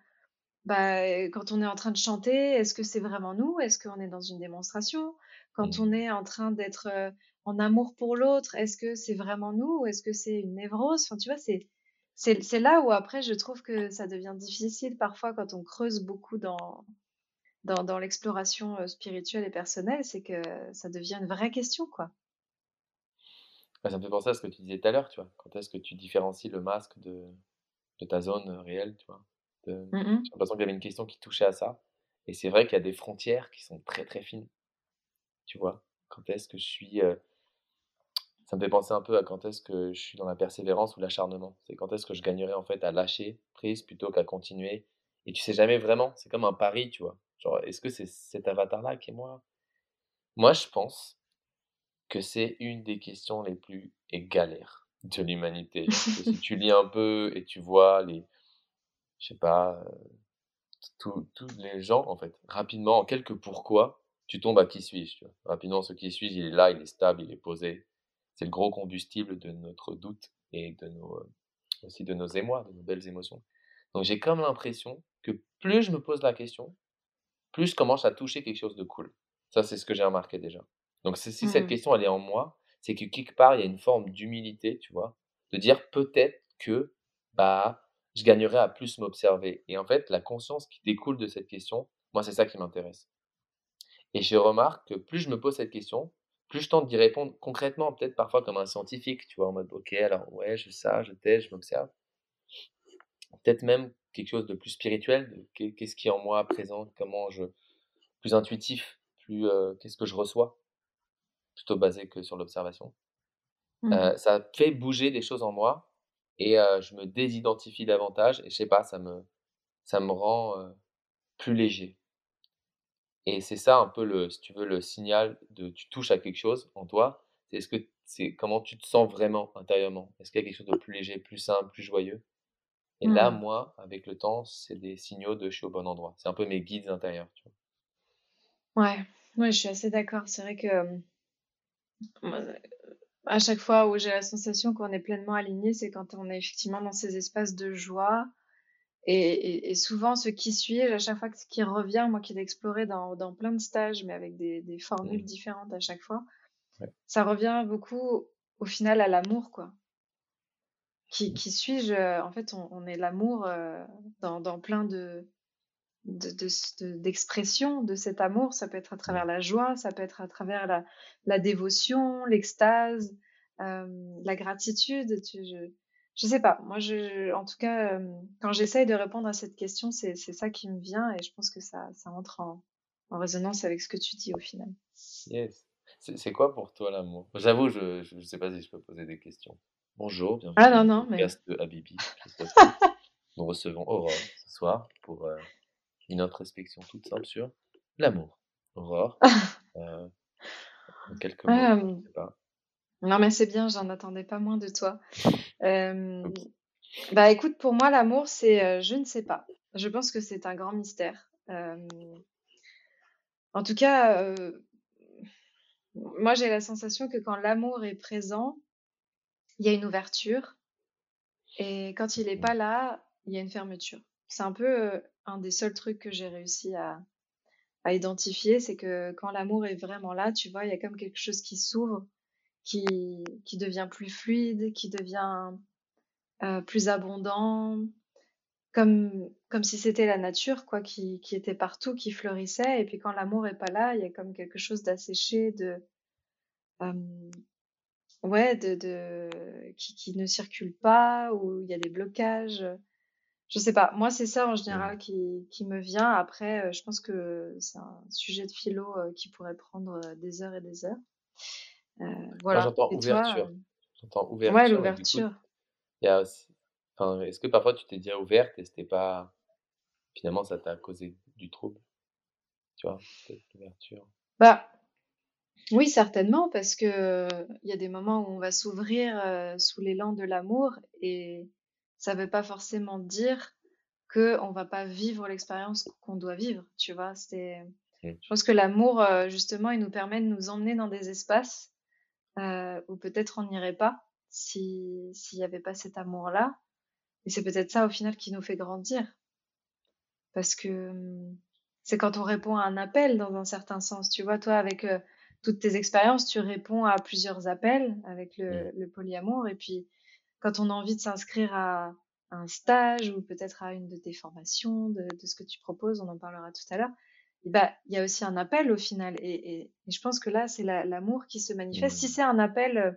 Speaker 1: bah, quand on est en train de chanter, est-ce que c'est vraiment nous? Est-ce qu'on est dans une démonstration? Quand mmh. on est en train d'être euh, en amour pour l'autre, est-ce que c'est vraiment nous ou est-ce que c'est une névrose? Enfin, tu vois, c'est, c'est, là où après je trouve que ça devient difficile parfois quand on creuse beaucoup dans, dans, dans l'exploration spirituelle et personnelle, c'est que ça devient une vraie question, quoi.
Speaker 2: Bah, ça me fait penser à ce que tu disais tout à l'heure, tu vois. Quand est-ce que tu différencies le masque de, de ta zone réelle, tu vois?
Speaker 1: Mmh
Speaker 2: J'ai l'impression qu'il y avait une question qui touchait à ça. Et c'est vrai qu'il y a des frontières qui sont très très fines, tu vois? Quand est-ce que je suis... euh, Ça me fait penser un peu à quand est-ce que je suis dans la persévérance ou l'acharnement. C'est quand est-ce que je gagnerais en fait à lâcher prise plutôt qu'à continuer. Et tu sais jamais vraiment, c'est comme un pari, tu vois? Genre, est-ce que c'est cet avatar-là qui est moi? Moi, je pense que c'est une des questions les plus et galères de l'humanité. Si tu lis un peu et tu vois les, je sais pas, euh, tous les gens, en fait, rapidement, en quelques pourquoi, tu tombes à qui suis-je. Rapidement, ce qui suis-je, il est là, il est stable, il est posé. C'est le gros combustible de notre doute et de nos, euh, aussi de nos émois, de nos belles émotions. Donc j'ai comme l'impression que plus je me pose la question, plus je commence à toucher quelque chose de cool. Ça, c'est ce que j'ai remarqué déjà. Donc si cette
Speaker 1: Mmh.
Speaker 2: question, elle est en moi, c'est que quelque part, il y a une forme d'humilité, tu vois, de dire peut-être que bah, je gagnerais à plus m'observer. Et en fait, la conscience qui découle de cette question, moi, c'est ça qui m'intéresse. Et je remarque que plus je me pose cette question, plus je tente d'y répondre concrètement, peut-être parfois comme un scientifique, tu vois, en mode, ok, alors ouais, je ça, je teste, je m'observe. Peut-être même quelque chose de plus spirituel, qu'est-ce qui est en moi présent, comment je, plus intuitif, plus euh, qu'est-ce que je reçois, plutôt basé que sur l'observation.
Speaker 1: Mmh.
Speaker 2: Euh, ça fait bouger des choses en moi et euh, je me désidentifie davantage et je sais pas, ça me, ça me rend euh, plus léger. Et c'est ça un peu le, si tu veux, le signal de tu touches à quelque chose en toi. C'est est-ce que c'est comment tu te sens vraiment intérieurement? Est-ce qu'il y a quelque chose de plus léger, plus simple, plus joyeux? Et là,
Speaker 1: Mmh.
Speaker 2: moi, avec le temps, c'est des signaux de je suis au bon endroit. C'est un peu mes guides intérieurs, tu vois.
Speaker 1: Ouais, ouais, je suis assez d'accord. C'est vrai que moi, à chaque fois où j'ai la sensation qu'on est pleinement aligné, c'est quand on est effectivement dans ces espaces de joie. Et, et, et souvent, ce qui suit, à chaque fois que ce qui revient, moi qui l'ai exploré dans, dans plein de stages, mais avec des, des formules
Speaker 2: Mm.
Speaker 1: différentes à chaque fois,
Speaker 2: Ouais.
Speaker 1: ça revient beaucoup au final à l'amour, quoi. Qui, qui suis-je? En fait, on, on est l'amour euh, dans, dans plein de, de, de, de- cet amour. Ça peut être à travers la joie, ça peut être à travers la, la dévotion, l'extase, euh, la gratitude. Tu, je, je sais pas. Moi, je, en tout cas, euh, quand j'essaye de répondre à cette question, c'est, ça qui me vient et je pense que ça, ça entre en, en résonance avec ce que tu dis au final.
Speaker 2: Yes. C'est quoi pour toi l'amour? J'avoue, je, je sais pas si je peux poser des questions. Bonjour,
Speaker 1: Ah
Speaker 2: bienvenue
Speaker 1: non,
Speaker 2: au
Speaker 1: non, mais
Speaker 2: podcast de Habibi. Nous recevons Aurore ce soir pour euh, une introspection toute simple sur l'amour. Aurore, [laughs] euh, en quelques mots,
Speaker 1: Ah,
Speaker 2: je
Speaker 1: euh,
Speaker 2: sais pas.
Speaker 1: non, mais c'est bien, j'en attendais pas moins de toi. Euh, bah écoute, pour moi, l'amour, c'est euh, je ne sais pas. Je pense que c'est un grand mystère. Euh, en tout cas, euh, moi, j'ai la sensation que quand l'amour est présent, il y a une ouverture. Et quand il n'est
Speaker 2: Mm.
Speaker 1: pas là, il y a une fermeture. C'est un peu euh, un des seuls trucs que j'ai réussi à, identifier, c'est que quand l'amour est vraiment là, tu vois, il y a comme quelque chose qui s'ouvre, qui, devient plus fluide, qui devient euh, plus abondant, comme, si c'était la nature, quoi, qui, était partout, qui fleurissait. Et puis quand l'amour est pas là, il y a comme quelque chose d'asséché, de, ouais, de, de, qui, qui ne circule pas, où il y a des blocages. Je sais pas. Moi, c'est ça en général qui, qui me vient. Après, euh, je pense que c'est un sujet de philo euh, qui pourrait prendre euh, des heures et des heures. Euh, voilà.
Speaker 2: j'entends ouverture.
Speaker 1: euh,
Speaker 2: J'entends
Speaker 1: ouais,
Speaker 2: ouverture, coup,
Speaker 1: l'ouverture.
Speaker 2: Enfin, est-ce que parfois tu t'es déjà ouverte et c'était pas... Finalement, ça t'a causé du trouble, tu vois, peut-être l'ouverture.
Speaker 1: Bah, oui, certainement, parce que euh, il y a des moments où on va s'ouvrir sous l'élan de l'amour et ça veut pas forcément dire que on va pas vivre l'expérience qu'on doit vivre, tu vois. C'est, je pense que l'amour, euh, justement, il nous permet de nous emmener dans des espaces euh, où peut-être on n'irait pas si s'il y avait pas cet amour-là. Et c'est peut-être ça au final qui nous fait grandir, parce que hum, c'est quand on répond à un appel dans un certain sens. Tu vois, toi, avec euh, toutes tes expériences, tu réponds à plusieurs appels avec le, le polyamour. Et puis, quand on a envie de s'inscrire à un stage ou peut-être à une de tes formations, de, de ce que tu proposes, on en parlera tout à l'heure, bah, il y a aussi un appel au final. Et, et, je pense que là, c'est l'amour qui se manifeste. Si mmh. c'est un appel euh,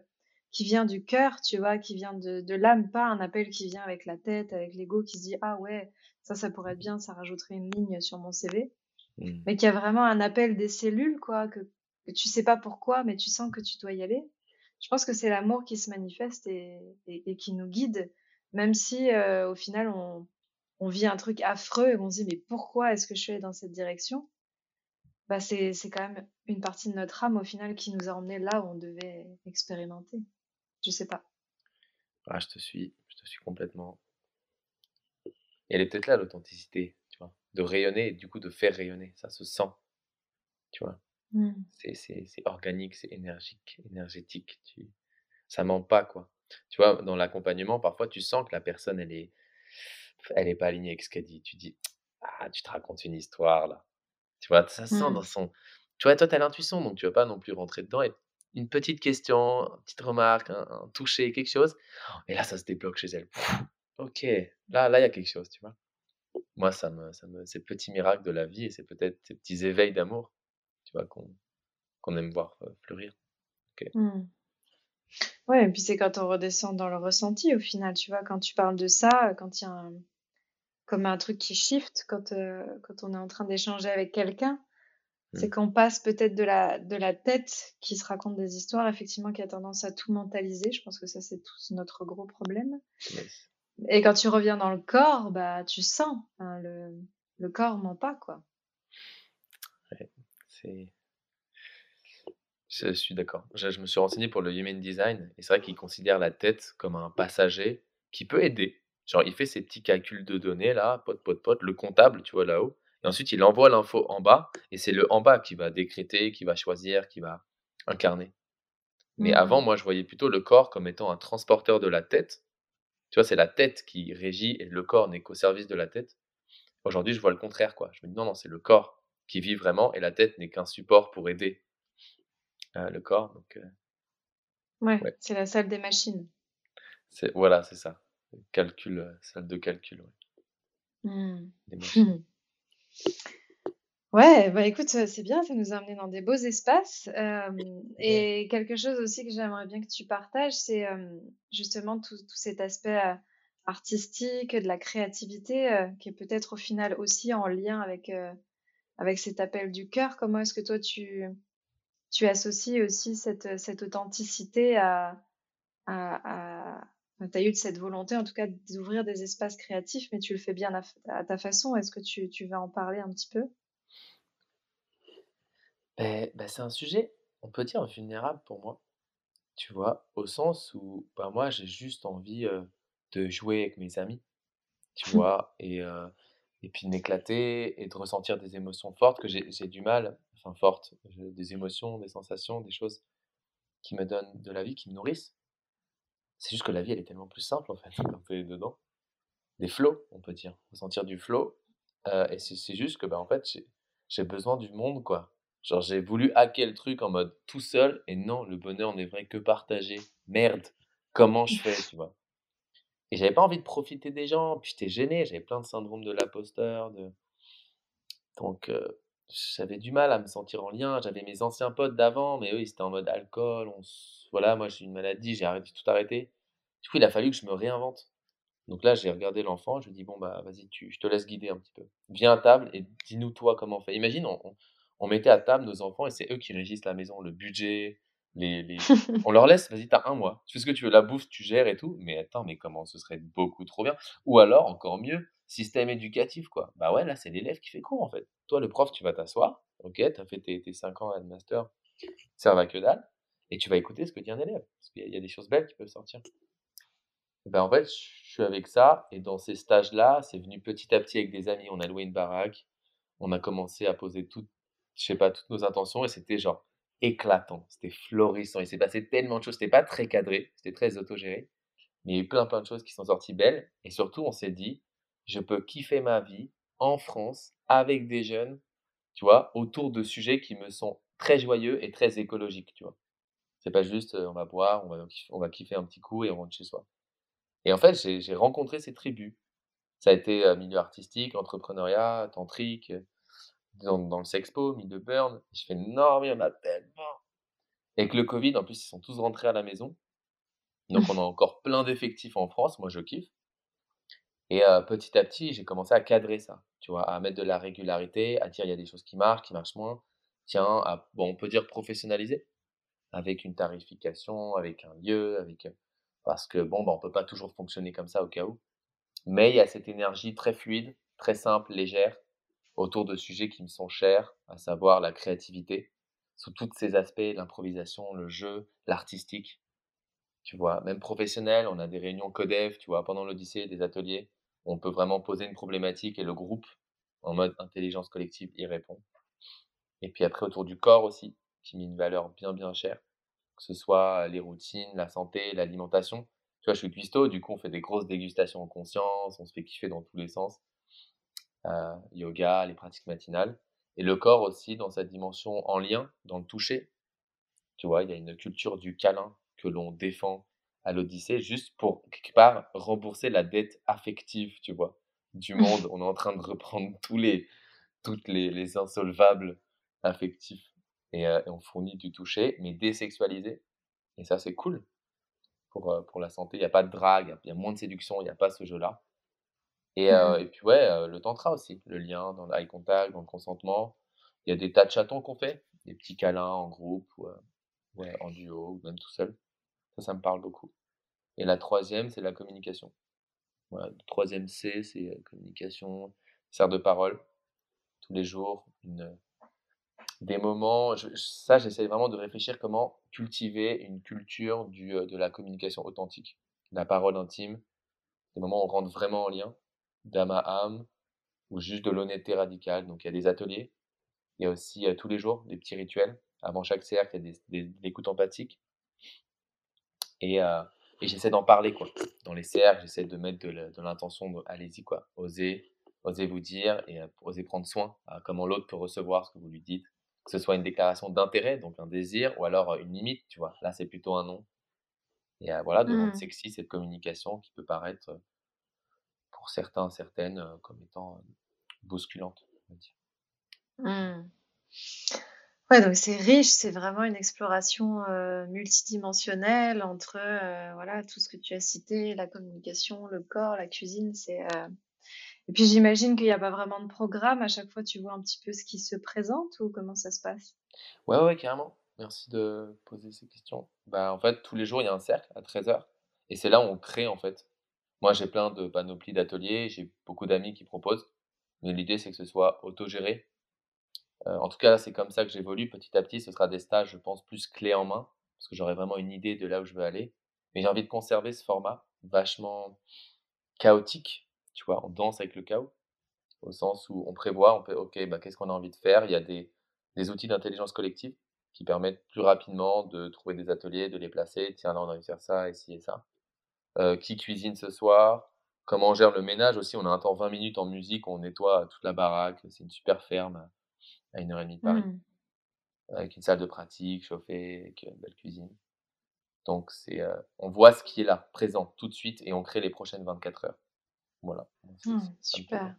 Speaker 1: qui vient du cœur, tu vois, qui vient de, de l'âme, pas un appel qui vient avec la tête, avec l'ego, qui se dit ah ouais, ça, ça pourrait être bien, ça rajouterait une ligne sur mon CV. Mmh. Mais qu'il y a vraiment un appel des cellules, quoi, que, que tu sais pas pourquoi, mais tu sens que tu dois y aller. Je pense que c'est l'amour qui se manifeste et, qui nous guide, même si euh, au final on, vit un truc affreux et on se dit mais pourquoi est-ce que je suis allée dans cette direction? Bah c'est quand même une partie de notre âme au final qui nous a emmenés là où on devait expérimenter. Je sais pas.
Speaker 2: Ah, je te suis, je te suis complètement. Elle est peut-être là l'authenticité, tu vois, de rayonner et du coup de faire rayonner, ça se sent, tu vois. Mmh. C'est organique, c'est énergique, énergétique, tu... ça ment pas quoi. Tu vois, dans l'accompagnement, parfois tu sens que la personne elle est, elle est pas alignée avec ce qu'elle dit. Tu dis, ah, tu te racontes une histoire là. Tu vois, ça sent dans mmh. son. Tu vois, toi, tu as l'intuition, donc tu vas pas non plus rentrer dedans. Et une petite question, une petite remarque, un, toucher, quelque chose. Et là, ça se débloque chez elle. ok, là, là, il y a quelque chose, tu vois. Moi, ça me, ça me, ces petits miracles de la vie et c'est peut-être ces petits éveils d'amour, vois, qu'on aime voir fleurir. Ok.
Speaker 1: Mmh. Ouais, et puis c'est quand on redescend dans le ressenti au final, tu vois, quand tu parles de ça, quand il y a un, comme un truc qui shift quand, euh, quand on est en train d'échanger avec quelqu'un. C'est mmh. qu'on passe peut-être de la, de la tête qui se raconte des histoires, effectivement, qui a tendance à tout mentaliser. Je pense que ça, c'est tout notre gros problème. Et quand tu reviens dans le corps, bah, tu sens. le, le corps ment pas, quoi.
Speaker 2: C'est. Je suis d'accord. Je, je, me suis renseigné pour le Human Design et c'est vrai qu'il considère la tête comme un passager qui peut aider, Genre, il fait ses petits calculs de données là, pote, pote, pote, le comptable, tu vois, là-haut. Et ensuite, il envoie l'info en bas, et c'est le en bas qui va décréter, qui va choisir, qui va incarner. Mais mmh. avant, moi, je voyais plutôt le corps comme étant un transporteur de la tête. Tu vois, c'est la tête qui régit et le corps n'est qu'au service de la tête. Aujourd'hui, je vois le contraire, quoi. Je me dis non, non, c'est le corps qui vit vraiment et la tête n'est qu'un support pour aider euh, le corps. Donc, euh,
Speaker 1: ouais, c'est la salle des machines.
Speaker 2: Voilà, c'est ça calcul, euh, salle de calcul.
Speaker 1: Ouais. Mmh. [laughs] Ouais, bah écoute, c'est bien, ça nous a amené dans des beaux espaces. et quelque chose aussi que j'aimerais bien que tu partages, c'est justement tout, tout, cet aspect euh, artistique, de la créativité, qui est peut-être au final aussi en lien avec, avec cet appel du cœur. Comment est-ce que toi, tu, tu associes aussi cette, cette authenticité à, à, tu as eu cette volonté, en tout cas, d'ouvrir des espaces créatifs, mais tu le fais bien à, ta façon. Est-ce que tu, tu, vas en parler un petit peu?
Speaker 2: Ben, ben, C'est un sujet, on peut dire, vulnérable pour moi. Tu vois, au sens où ben, moi, j'ai juste envie de jouer avec mes amis, tu [laughs] vois, et, et puis de m'éclater et de ressentir des émotions fortes que j'ai du mal, enfin fortes, des émotions, des sensations, des choses qui me donnent de la vie, qui me nourrissent. C'est juste que la vie, elle est tellement plus simple, en fait, [laughs] quand tu es dedans. Des flots, on peut dire. Ressentir du flow. Euh, et c'est juste que, bah, en fait, j'ai besoin du monde, quoi. Genre, j'ai voulu hacker le truc en mode tout seul. Et non, le bonheur n'est vrai que partagé. Merde. Comment je fais, tu vois? Et j'avais pas envie de profiter des gens. Puis j'étais gêné. J'avais plein de syndrome de l'imposteur. Donc, j'avais du mal à me sentir en lien. J'avais mes anciens potes d'avant, mais eux, ils étaient en mode alcool. On... Voilà, moi, j'ai une maladie. J'ai arrêté tout arrêté. Du coup, il a fallu que je me réinvente. Donc là, j'ai regardé l'enfant, je lui ai dit, bon, bah, vas-y, tu, je te laisse guider un petit peu. Viens à table et dis-nous, toi, comment on fait. Imagine, on, mettait à table nos enfants et c'est eux qui régissent la maison, le budget, les, les... [laughs] on leur laisse, vas-y, t'as un mois. Tu fais ce que tu veux, la bouffe, tu gères et tout. Mais attends, mais comment ce serait beaucoup trop bien? Ou alors, encore mieux, système éducatif, quoi. Bah ouais, là, c'est l'élève qui fait cours, en fait. Toi, le prof, tu vas t'asseoir, ok, t'as fait tes, tes 5 ans à master, ça va que dalle, et tu vas écouter ce que dit un élève. Parce qu'il y a des choses belles qui peuvent sortir. Ben, en fait, je suis avec ça et dans ces stages-là, c'est venu petit à petit avec des amis. On a loué une baraque, on a commencé à poser toutes, je sais pas, toutes nos intentions et c'était genre éclatant, c'était florissant. Il s'est passé tellement de choses, c'était pas très cadré, c'était très autogéré, mais il y a eu plein plein de choses qui sont sorties belles et surtout on s'est dit, je peux kiffer ma vie en France avec des jeunes, tu vois, autour de sujets qui me sont très joyeux et très écologiques, tu vois. C'est pas juste on va boire, on va, on va kiffer un petit coup et on rentre chez soi. Et en fait, j'ai rencontré ces tribus. Ça a été milieu artistique, entrepreneuriat, tantrique, dans, le Sexpo, burn. Je fais non, mais on a tellement. Avec le Covid, en plus, ils sont tous rentrés à la maison. Donc, on a encore plein d'effectifs en France. Moi, je kiffe. Et petit à petit, j'ai commencé à cadrer ça, tu vois, à mettre de la régularité, à dire il y a des choses qui marchent, qui marchent moins. Tiens, bon, on peut dire professionnaliser avec une tarification, avec un lieu, avec parce que bon, bah, on peut pas toujours fonctionner comme ça au cas où. Mais il y a cette énergie très fluide, très simple, légère, autour de sujets qui me sont chers, à savoir la créativité, sous tous ces aspects, l'improvisation, le jeu, l'artistique. Tu vois, même professionnel, on a des réunions codev, tu vois, pendant l'Odyssée, des ateliers, on peut vraiment poser une problématique et le groupe, en mode intelligence collective, y répond. Et puis après, autour du corps aussi, qui met une valeur bien, bien chère, que ce soit les routines, la santé, l'alimentation. Tu vois, je suis cuistot, du coup, on fait des grosses dégustations en conscience, on se fait kiffer dans tous les sens. Euh, yoga, les pratiques matinales. Et le corps aussi, dans sa dimension en lien, dans le toucher. Tu vois, il y a une culture du câlin que l'on défend à l'Odyssée, juste pour, quelque part, rembourser la dette affective, tu vois, du [laughs] monde. On est en train de reprendre tous les, toutes les, les insolvables affectifs. Et, euh, on fournit du toucher, mais désexualisé. Et ça, c'est cool pour, euh, pour la santé. Il n'y a pas de drague, il y a moins de séduction, il n'y a pas ce jeu-là. Et, euh, et, puis, ouais, le tantra aussi, le lien dans l'eye contact, dans le consentement. Il y a des tas de chatons qu'on fait, des petits câlins en groupe, ou, ouais, en duo, ou même tout seul. Ça, ça me parle beaucoup. Et la troisième, c'est la communication. Voilà, le troisième C, c'est euh, communication, serre de parole, tous les jours, une, des moments. ça, j'essaie vraiment de réfléchir comment cultiver une culture du, euh, de la communication authentique, la parole intime, des moments où on rentre vraiment en lien, d'âme à âme, ou juste de l'honnêteté radicale. Donc, il y a des ateliers, il y a aussi euh, tous les jours des petits rituels. Avant chaque cercle, il y a des, des, l'écoute empathique. Et, euh, et j'essaie d'en parler, quoi. Dans les cercles, j'essaie de mettre de, l'intention, allez-y, quoi. Osez, osez vous dire et euh, osez prendre soin, euh, comment l'autre peut recevoir ce que vous lui dites. Que ce soit une déclaration d'intérêt, donc un désir, ou alors une limite, tu vois. Là, c'est plutôt un non. Et voilà, de mmh. sexy cette communication qui peut paraître, pour certains, certaines, comme étant bousculante, on va dire.
Speaker 1: Mmh. Ouais, donc c'est riche, c'est vraiment une exploration euh, multidimensionnelle entre euh, voilà tout ce que tu as cité, la communication, le corps, la cuisine. C'est euh, et puis j'imagine qu'il n'y a pas vraiment de programme. À chaque fois, tu vois un petit peu ce qui se présente ou comment ça se passe?
Speaker 2: Ouais, ouais, carrément. Merci de poser ces questions. Bah, en fait, tous les jours, il y a un cercle à 13h et c'est là où on crée en fait. Moi, j'ai plein de panoplies d'ateliers, j'ai beaucoup d'amis qui proposent, mais l'idée c'est que ce soit autogéré euh, en tout cas, c'est comme ça que j'évolue petit à petit. Ce sera des stages, je pense, plus clés en main, parce que j'aurai vraiment une idée de là où je veux aller. Mais j'ai envie de conserver ce format vachement chaotique, tu vois, on danse avec le chaos, au sens où on prévoit, on peut, ok, bah, qu'est-ce qu'on a envie de faire? Il y a des, des outils d'intelligence collective qui permettent plus rapidement de trouver des ateliers, de les placer. Tiens, là, on a envie de faire ça, et ça. Euh, qui cuisine ce soir Comment on gère le ménage aussi On a un temps 20 minutes en musique, on nettoie toute la baraque. C'est une super ferme à une heure et demie de Paris, mmh. avec une salle de pratique chauffée, avec une belle cuisine. Donc, c'est, euh, on voit ce qui est là, présent, tout de suite, et on crée les prochaines 24 heures. Voilà.
Speaker 1: Mmh, super.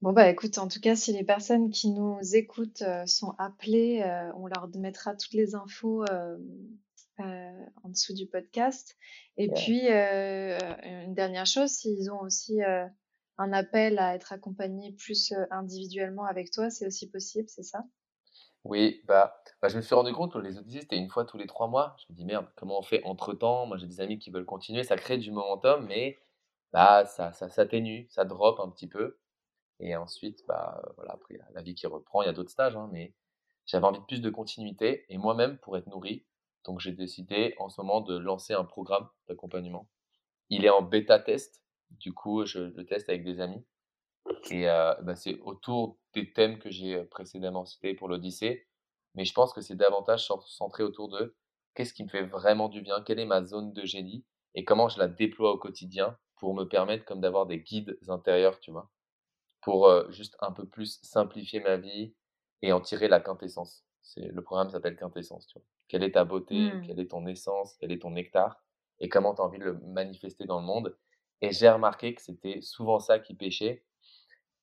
Speaker 1: Bon, bah écoute, en tout cas, si les personnes qui nous écoutent euh, sont appelées, euh, on leur mettra toutes les infos en dessous du podcast. Et puis, une dernière chose, s'ils ont aussi un appel à être accompagné plus individuellement avec toi, c'est aussi possible, c'est ça?
Speaker 2: Oui, bah, bah, je me suis rendu compte que les Odyssées, c'était une fois tous les trois mois. Je me dis, merde, comment on fait entre-temps? Moi, j'ai des amis qui veulent continuer, ça crée du momentum, mais bah, ça, ça s'atténue, ça drop un petit peu. Et ensuite, bah, voilà, après, la vie qui reprend, il y a d'autres stages, hein, mais j'avais envie de plus de continuité, et moi-même, pour être nourri, donc j'ai décidé en ce moment de lancer un programme d'accompagnement. Il est en bêta test, du coup, je le teste avec des amis. Et euh, bah, c'est autour des thèmes que j'ai précédemment cités pour l'Odyssée. Mais je pense que c'est davantage centré autour de qu'est-ce qui me fait vraiment du bien, quelle est ma zone de génie et comment je la déploie au quotidien pour me permettre comme d'avoir des guides intérieurs, tu vois, pour juste un peu plus simplifier ma vie et en tirer la quintessence. C'est le programme s'appelle quintessence, tu vois. Quelle est ta beauté, mmh. quelle est ton essence, quel est ton nectar et comment tu as envie de le manifester dans le monde et j'ai remarqué que c'était souvent ça qui pêchait.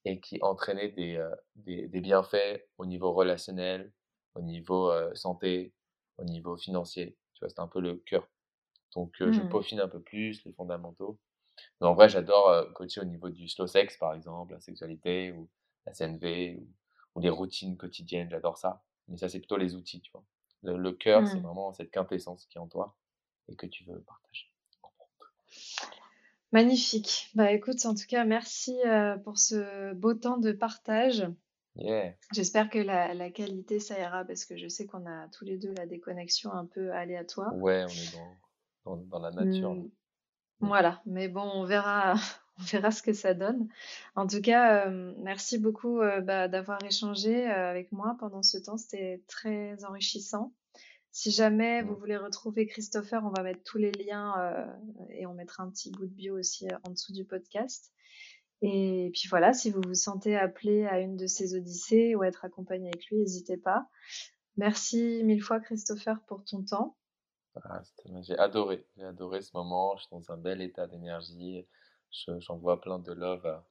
Speaker 2: et qui entraînait des, euh, des, des bienfaits au niveau relationnel, au niveau euh, santé, au niveau financier. Tu vois, c'est un peu le cœur. Donc, euh, je
Speaker 1: Mmh.
Speaker 2: peaufine un peu plus les fondamentaux. Mais en vrai, j'adore euh, coacher au niveau du slow sex, par exemple, la sexualité ou la CNV ou, ou les routines quotidiennes. J'adore ça. Mais ça, c'est plutôt les outils, tu vois. Le, le cœur, c'est
Speaker 1: Mmh.
Speaker 2: vraiment cette quintessence qui est en toi et que tu veux partager.
Speaker 1: Magnifique. Bah écoute, en tout cas, merci euh, pour ce beau temps de partage.
Speaker 2: Yeah.
Speaker 1: J'espère que la, la qualité, ça ira parce que je sais qu'on a tous les deux la déconnexion un peu aléatoire.
Speaker 2: Ouais, on est dans, dans, dans la nature. là.
Speaker 1: Mm,
Speaker 2: Mm.
Speaker 1: Voilà, mais bon, on verra, [laughs] on verra ce que ça donne. En tout cas, euh, merci beaucoup euh, bah, d'avoir échangé euh, avec moi pendant ce temps. C'était très enrichissant. Si jamais vous
Speaker 2: Mm.
Speaker 1: voulez retrouver Christopher, on va mettre tous les liens et on mettra un petit bout de bio aussi en dessous du podcast. Et puis voilà, si vous vous sentez appelé à une de ces odyssées ou être accompagné avec lui, n'hésitez pas. Merci mille fois Christopher pour ton temps.
Speaker 2: Ah, j'ai adoré, j'ai adoré ce moment. Je suis dans un bel état d'énergie. Je- J'envoie plein de love à-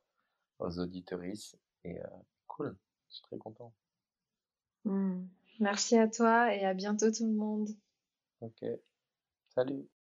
Speaker 2: aux auditeuristes et euh, cool. Je suis très content.
Speaker 1: Mm. Merci à toi et à bientôt tout le monde.
Speaker 2: Ok. Salut.